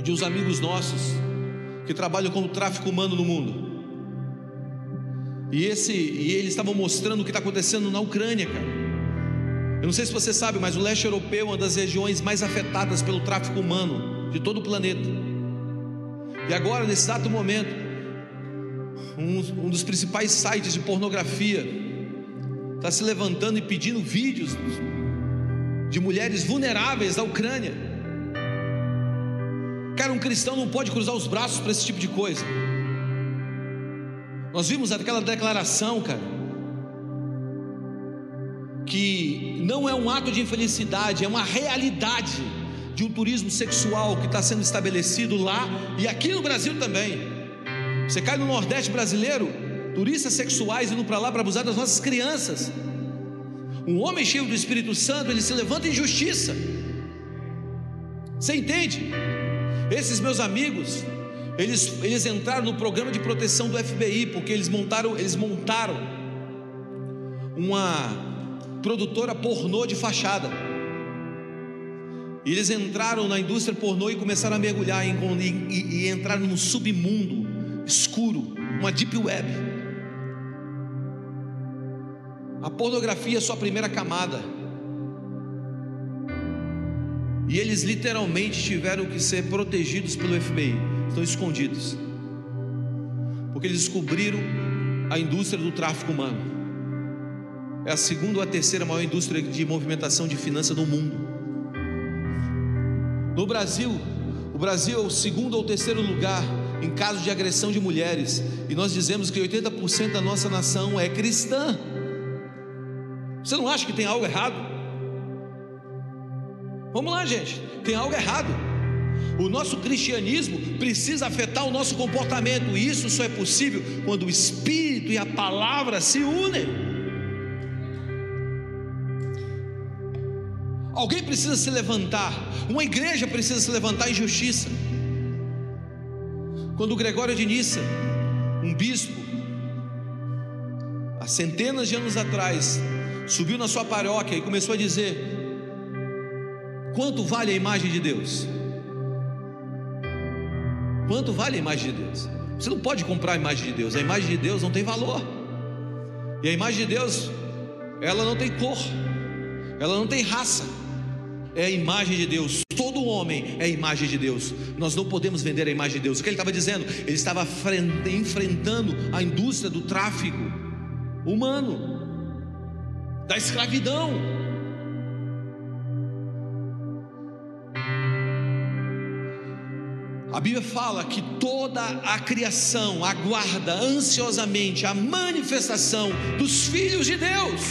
de uns amigos nossos que trabalham com o tráfico humano no mundo. E, esse, e eles estavam mostrando o que está acontecendo na Ucrânia, cara. Eu não sei se você sabe, mas o leste europeu é uma das regiões mais afetadas pelo tráfico humano de todo o planeta. E agora, nesse exato momento, um, um dos principais sites de pornografia está se levantando e pedindo vídeos de mulheres vulneráveis da Ucrânia. Cara, um cristão não pode cruzar os braços para esse tipo de coisa. Nós vimos aquela declaração, cara, que não é um ato de infelicidade, é uma realidade de um turismo sexual que está sendo estabelecido lá e aqui no Brasil também. Você cai no Nordeste brasileiro, turistas sexuais indo para lá para abusar das nossas crianças. Um homem cheio do Espírito Santo, ele se levanta em justiça. Você entende? Esses meus amigos, eles, eles entraram no programa de proteção do FBI, porque eles montaram, eles montaram uma produtora pornô de fachada. Eles entraram na indústria pornô e começaram a mergulhar e, e, e entraram num submundo escuro, uma deep web. A pornografia é sua primeira camada. E eles literalmente tiveram que ser protegidos pelo FBI, estão escondidos, porque eles descobriram a indústria do tráfico humano. É a segunda ou a terceira maior indústria de movimentação de finanças do mundo. No Brasil, o Brasil é o segundo ou terceiro lugar em casos de agressão de mulheres, e nós dizemos que 80% da nossa nação é cristã. Você não acha que tem algo errado? Vamos lá, gente, tem algo errado. O nosso cristianismo precisa afetar o nosso comportamento, e isso só é possível quando o Espírito e a palavra se unem. Alguém precisa se levantar, uma igreja precisa se levantar em justiça. Quando Gregório de Nissa, um bispo, há centenas de anos atrás, subiu na sua paróquia e começou a dizer: Quanto vale a imagem de Deus? Quanto vale a imagem de Deus? Você não pode comprar a imagem de Deus, a imagem de Deus não tem valor. E a imagem de Deus, ela não tem cor, ela não tem raça, é a imagem de Deus. Todo homem é a imagem de Deus. Nós não podemos vender a imagem de Deus. O que ele estava dizendo? Ele estava enfrentando a indústria do tráfico humano, da escravidão. A Bíblia fala que toda a criação aguarda ansiosamente a manifestação dos filhos de Deus.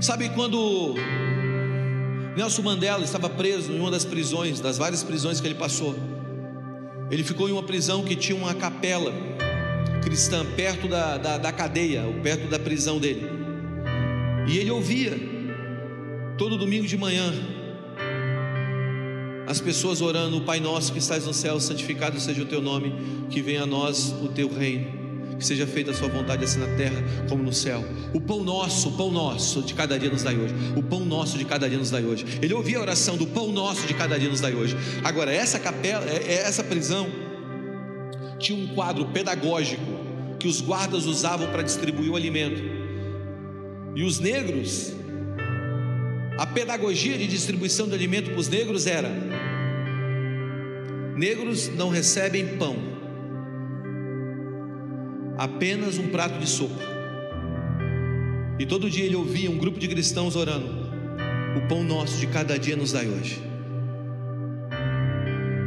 Sabe quando Nelson Mandela estava preso em uma das prisões, das várias prisões que ele passou? Ele ficou em uma prisão que tinha uma capela cristã perto da, da, da cadeia, perto da prisão dele. E ele ouvia todo domingo de manhã, as pessoas orando, o Pai nosso que estás no céu, santificado seja o teu nome, que venha a nós o teu reino, que seja feita a sua vontade assim na terra como no céu. O pão nosso, o pão nosso de cada dia nos dai hoje. O pão nosso de cada dia nos dai hoje. Ele ouvia a oração do pão nosso de cada dia nos dai hoje. Agora, essa capela, é, é, essa prisão tinha um quadro pedagógico que os guardas usavam para distribuir o alimento. E os negros a pedagogia de distribuição de alimento para os negros era: negros não recebem pão, apenas um prato de sopa. E todo dia ele ouvia um grupo de cristãos orando: O pão nosso de cada dia nos dai hoje.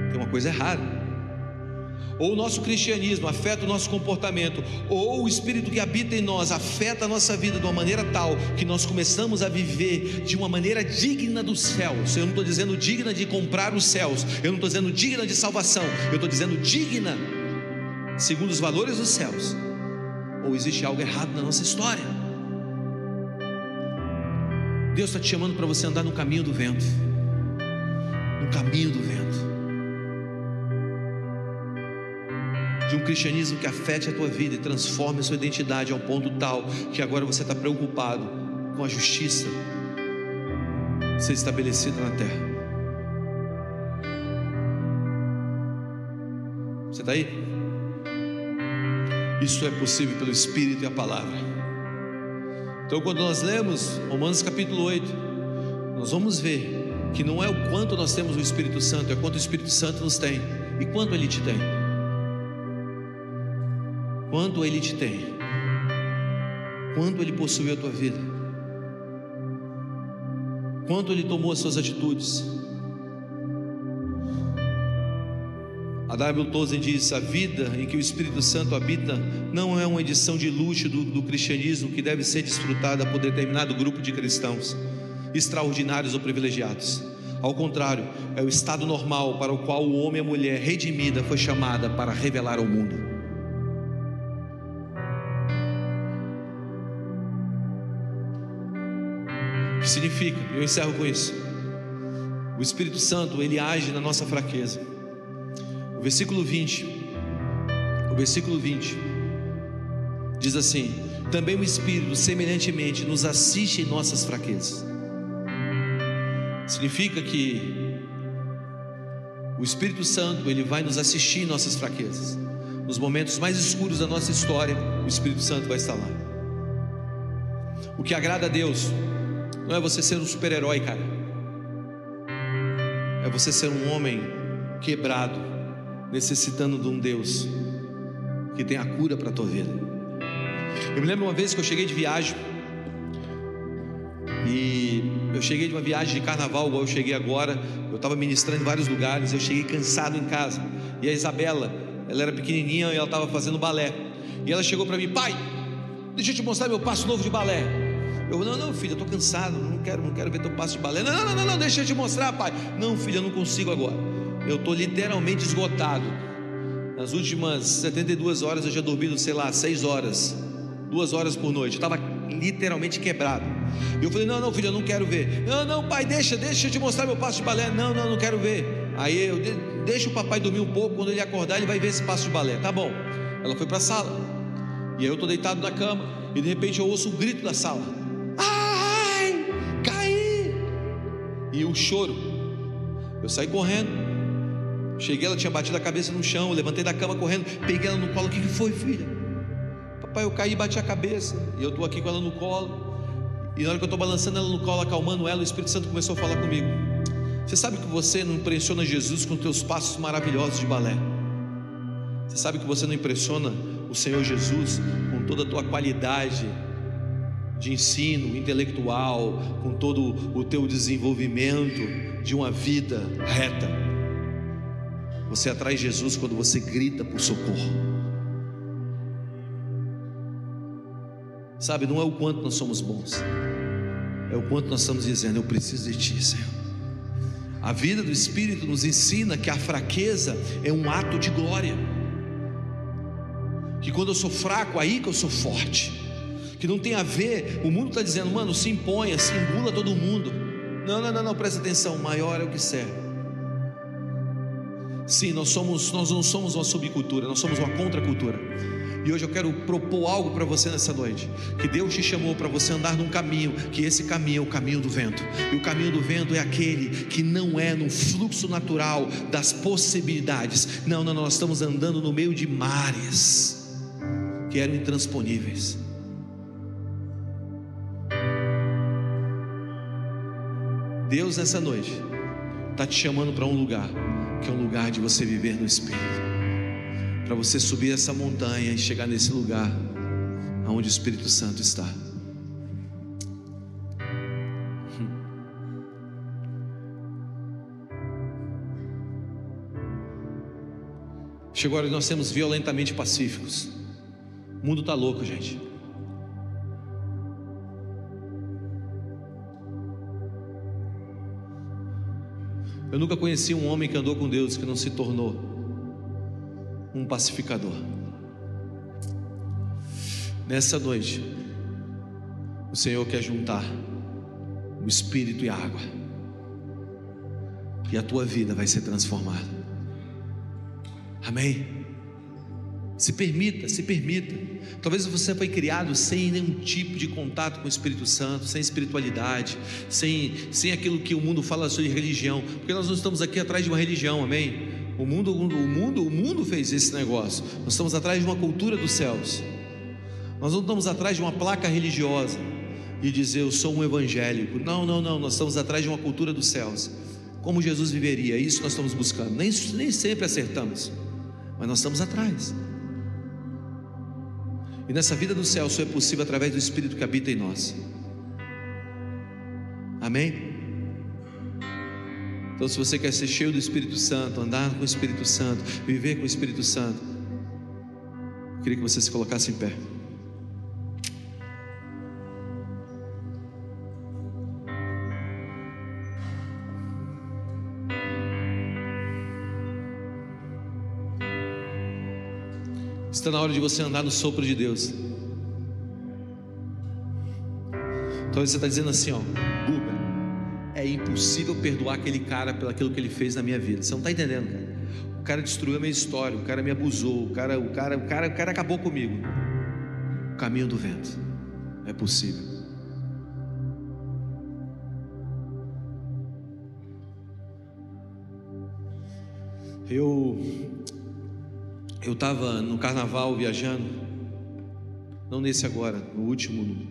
Tem uma coisa errada ou o nosso cristianismo afeta o nosso comportamento, ou o Espírito que habita em nós afeta a nossa vida de uma maneira tal que nós começamos a viver de uma maneira digna dos céus. Eu não estou dizendo digna de comprar os céus, eu não estou dizendo digna de salvação, eu estou dizendo digna segundo os valores dos céus. Ou existe algo errado na nossa história? Deus está te chamando para você andar no caminho do vento, no caminho do vento. De um cristianismo que afete a tua vida e transforme a sua identidade ao ponto tal que agora você está preocupado com a justiça ser estabelecida na terra. Você está aí? Isso é possível pelo Espírito e a palavra. Então, quando nós lemos Romanos capítulo 8, nós vamos ver que não é o quanto nós temos o Espírito Santo, é quanto o Espírito Santo nos tem e quanto ele te tem. Quanto Ele te tem? Quanto Ele possui a tua vida? Quanto Ele tomou as suas atitudes? A W. Tozen diz: a vida em que o Espírito Santo habita não é uma edição de luxo do, do cristianismo que deve ser desfrutada por determinado grupo de cristãos, extraordinários ou privilegiados. Ao contrário, é o estado normal para o qual o homem e a mulher redimida foi chamada para revelar ao mundo. Que significa, eu encerro com isso. O Espírito Santo, ele age na nossa fraqueza. O versículo 20. O versículo 20 diz assim: Também o Espírito, semelhantemente, nos assiste em nossas fraquezas. Significa que o Espírito Santo, ele vai nos assistir em nossas fraquezas. Nos momentos mais escuros da nossa história, o Espírito Santo vai estar lá. O que agrada a Deus não é você ser um super-herói, cara. É você ser um homem quebrado, necessitando de um Deus que tem a cura para a tua vida. Eu me lembro uma vez que eu cheguei de viagem e eu cheguei de uma viagem de carnaval, igual eu cheguei agora. Eu estava ministrando em vários lugares. Eu cheguei cansado em casa. E a Isabela, ela era pequenininha e ela estava fazendo balé. E ela chegou para mim, pai, deixa eu te mostrar meu passo novo de balé. Eu, não, não, filha, eu estou cansado, não quero, não quero ver teu passo de balé. Não, não, não, não, deixa eu te mostrar, pai. Não, filha, eu não consigo agora. Eu estou literalmente esgotado. Nas últimas 72 horas eu já dormi, sei lá, 6 horas, duas horas por noite. Eu estava literalmente quebrado. E eu falei: Não, não, filho, eu não quero ver. Não, não, pai, deixa, deixa eu te mostrar meu passo de balé. Não, não, não quero ver. Aí eu deixa o papai dormir um pouco. Quando ele acordar, ele vai ver esse passo de balé. Tá bom. Ela foi para a sala. E aí eu estou deitado na cama. E de repente eu ouço um grito da sala: E o choro. Eu saí correndo. Cheguei, ela tinha batido a cabeça no chão. Levantei da cama correndo. Peguei ela no colo. O que, que foi, filha? Papai, eu caí e bati a cabeça. E eu estou aqui com ela no colo. E na hora que eu estou balançando ela no colo, acalmando ela, o Espírito Santo começou a falar comigo. Você sabe que você não impressiona Jesus com teus passos maravilhosos de balé. Você sabe que você não impressiona o Senhor Jesus com toda a tua qualidade de ensino intelectual, com todo o teu desenvolvimento de uma vida reta. Você atrai Jesus quando você grita por socorro. Sabe, não é o quanto nós somos bons, é o quanto nós estamos dizendo: Eu preciso de Ti, Senhor. A vida do Espírito nos ensina que a fraqueza é um ato de glória. Que quando eu sou fraco, aí que eu sou forte. Que não tem a ver, o mundo está dizendo, mano, se imponha, se engula todo mundo. Não, não, não, não, presta atenção, maior é o que serve. Sim, nós somos, nós não somos uma subcultura, nós somos uma contracultura. E hoje eu quero propor algo para você nessa noite. Que Deus te chamou para você andar num caminho, que esse caminho é o caminho do vento. E o caminho do vento é aquele que não é no fluxo natural das possibilidades. Não, não, nós estamos andando no meio de mares que eram intransponíveis. Deus nessa noite está te chamando para um lugar que é um lugar de você viver no Espírito para você subir essa montanha e chegar nesse lugar onde o Espírito Santo está. Chegou a hora de nós sermos violentamente pacíficos. O mundo está louco, gente. Eu nunca conheci um homem que andou com Deus que não se tornou um pacificador. Nessa noite, o Senhor quer juntar o Espírito e a água, e a tua vida vai ser transformada. Amém? Se permita, se permita. Talvez você foi criado sem nenhum tipo de contato com o Espírito Santo, sem espiritualidade, sem, sem aquilo que o mundo fala sobre religião, porque nós não estamos aqui atrás de uma religião, amém? O mundo, o mundo, o mundo fez esse negócio. Nós estamos atrás de uma cultura dos céus. Nós não estamos atrás de uma placa religiosa e dizer eu sou um evangélico. Não, não, não. Nós estamos atrás de uma cultura dos céus. Como Jesus viveria? Isso nós estamos buscando. Nem, nem sempre acertamos, mas nós estamos atrás. E nessa vida do céu só é possível através do Espírito que habita em nós. Amém? Então, se você quer ser cheio do Espírito Santo, andar com o Espírito Santo, viver com o Espírito Santo, eu queria que você se colocasse em pé. Está na hora de você andar no sopro de Deus. Talvez você está dizendo assim, ó, Guga, é impossível perdoar aquele cara pelo aquilo que ele fez na minha vida. Você não está entendendo, cara. O cara destruiu a minha história, o cara me abusou, o cara, o cara, o cara, o cara acabou comigo. O caminho do vento. É possível. Eu eu estava no carnaval viajando, não nesse agora, no último,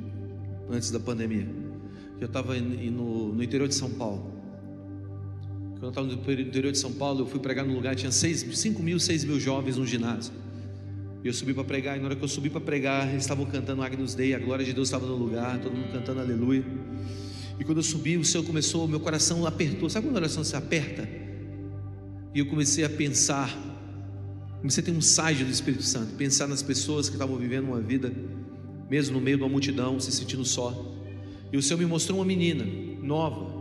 antes da pandemia. Eu estava no, no interior de São Paulo. Quando eu estava no interior de São Paulo, eu fui pregar num lugar, tinha 5 mil, 6 mil jovens no ginásio. E eu subi para pregar, e na hora que eu subi para pregar, eles estavam cantando Agnus Dei, a glória de Deus estava no lugar, todo mundo cantando Aleluia. E quando eu subi, o Senhor começou, meu coração apertou. Sabe quando a oração se aperta? E eu comecei a pensar Comecei a ter um site do Espírito Santo, pensar nas pessoas que estavam vivendo uma vida, mesmo no meio de uma multidão, se sentindo só. E o Senhor me mostrou uma menina nova,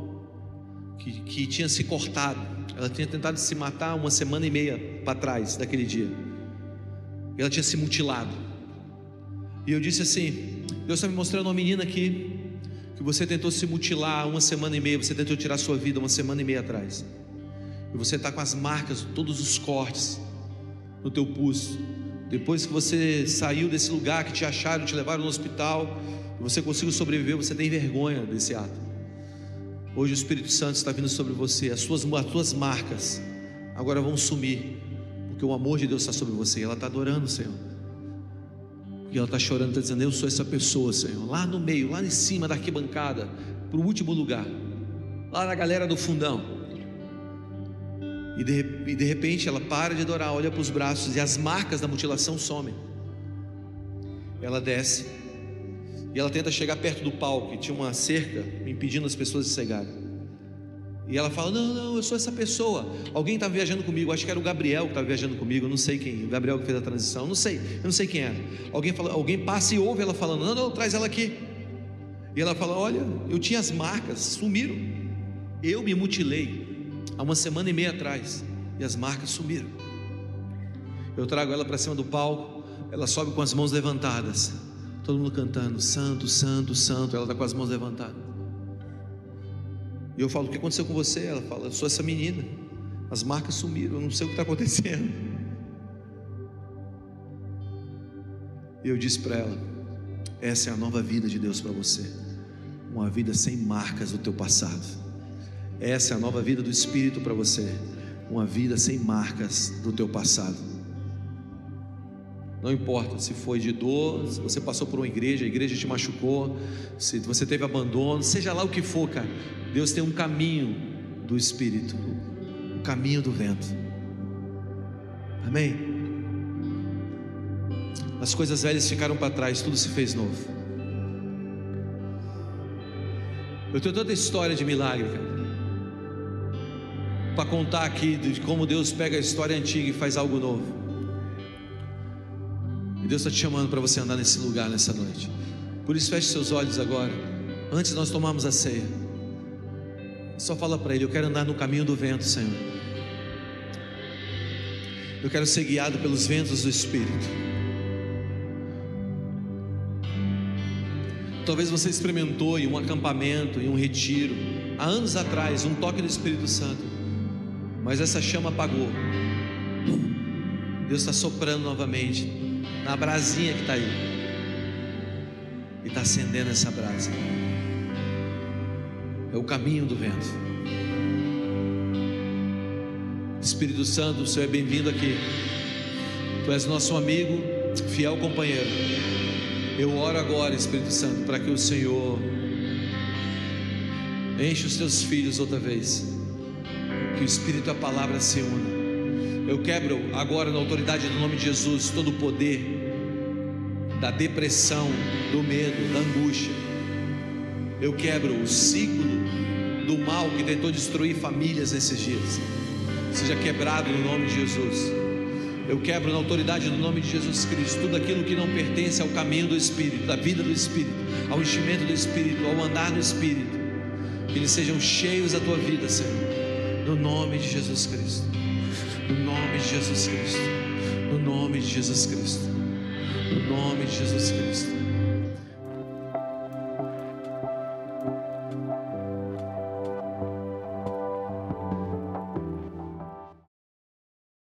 que, que tinha se cortado. Ela tinha tentado se matar uma semana e meia para trás daquele dia. Ela tinha se mutilado. E eu disse assim: Deus está me mostrando uma menina aqui, que você tentou se mutilar uma semana e meia, você tentou tirar sua vida uma semana e meia atrás. E você está com as marcas, todos os cortes no teu pulso. Depois que você saiu desse lugar que te acharam, te levaram no hospital, você conseguiu sobreviver, você tem vergonha desse ato. Hoje o Espírito Santo está vindo sobre você, as suas, as suas marcas agora vão sumir, porque o amor de Deus está sobre você. Ela está adorando o Senhor. E ela está chorando, está dizendo: Eu sou essa pessoa, Senhor. Lá no meio, lá em cima da arquibancada, para o último lugar, lá na galera do fundão. E de, e de repente ela para de adorar, olha para os braços e as marcas da mutilação somem. Ela desce e ela tenta chegar perto do palco, que tinha uma cerca impedindo as pessoas de cegarem. E ela fala: Não, não, eu sou essa pessoa. Alguém estava viajando comigo, acho que era o Gabriel que estava viajando comigo, não sei quem, o Gabriel que fez a transição, não sei, eu não sei quem era. Alguém, fala, alguém passa e ouve ela falando: Não, não, traz ela aqui. E ela fala: Olha, eu tinha as marcas, sumiram. Eu me mutilei há uma semana e meia atrás e as marcas sumiram. Eu trago ela para cima do palco, ela sobe com as mãos levantadas, todo mundo cantando: Santo, Santo, Santo. Ela está com as mãos levantadas. E eu falo: O que aconteceu com você? Ela fala: Eu sou essa menina, as marcas sumiram, eu não sei o que está acontecendo. E eu disse para ela: Essa é a nova vida de Deus para você, uma vida sem marcas do teu passado. Essa é a nova vida do Espírito para você, uma vida sem marcas do teu passado. Não importa se foi de dor, se você passou por uma igreja, a igreja te machucou, se você teve abandono, seja lá o que for, cara. Deus tem um caminho do Espírito, o caminho do vento. Amém? As coisas velhas ficaram para trás, tudo se fez novo. Eu tenho toda a história de milagre, cara para contar aqui de como Deus pega a história antiga e faz algo novo. E Deus está te chamando para você andar nesse lugar nessa noite. Por isso, feche seus olhos agora. Antes nós tomarmos a ceia. Só fala para Ele: Eu quero andar no caminho do vento, Senhor. Eu quero ser guiado pelos ventos do Espírito. Talvez você experimentou em um acampamento, em um retiro, há anos atrás, um toque do Espírito Santo mas essa chama apagou. Deus está soprando novamente na brasinha que está aí, e está acendendo essa brasa. É o caminho do vento. Espírito Santo, o Senhor é bem-vindo aqui. Tu és nosso amigo, fiel companheiro. Eu oro agora, Espírito Santo, para que o Senhor enche os teus filhos outra vez que o Espírito e a palavra se unam. Eu quebro agora, na autoridade do nome de Jesus, todo o poder da depressão, do medo, da angústia. Eu quebro o ciclo do mal que tentou destruir famílias nesses dias. Seja quebrado no nome de Jesus. Eu quebro na autoridade do nome de Jesus Cristo tudo aquilo que não pertence ao caminho do Espírito, da vida do Espírito, ao enchimento do Espírito, ao andar do Espírito. Que eles sejam cheios da tua vida, Senhor no nome de Jesus Cristo. No nome de Jesus Cristo. No nome de Jesus Cristo. No nome de Jesus Cristo.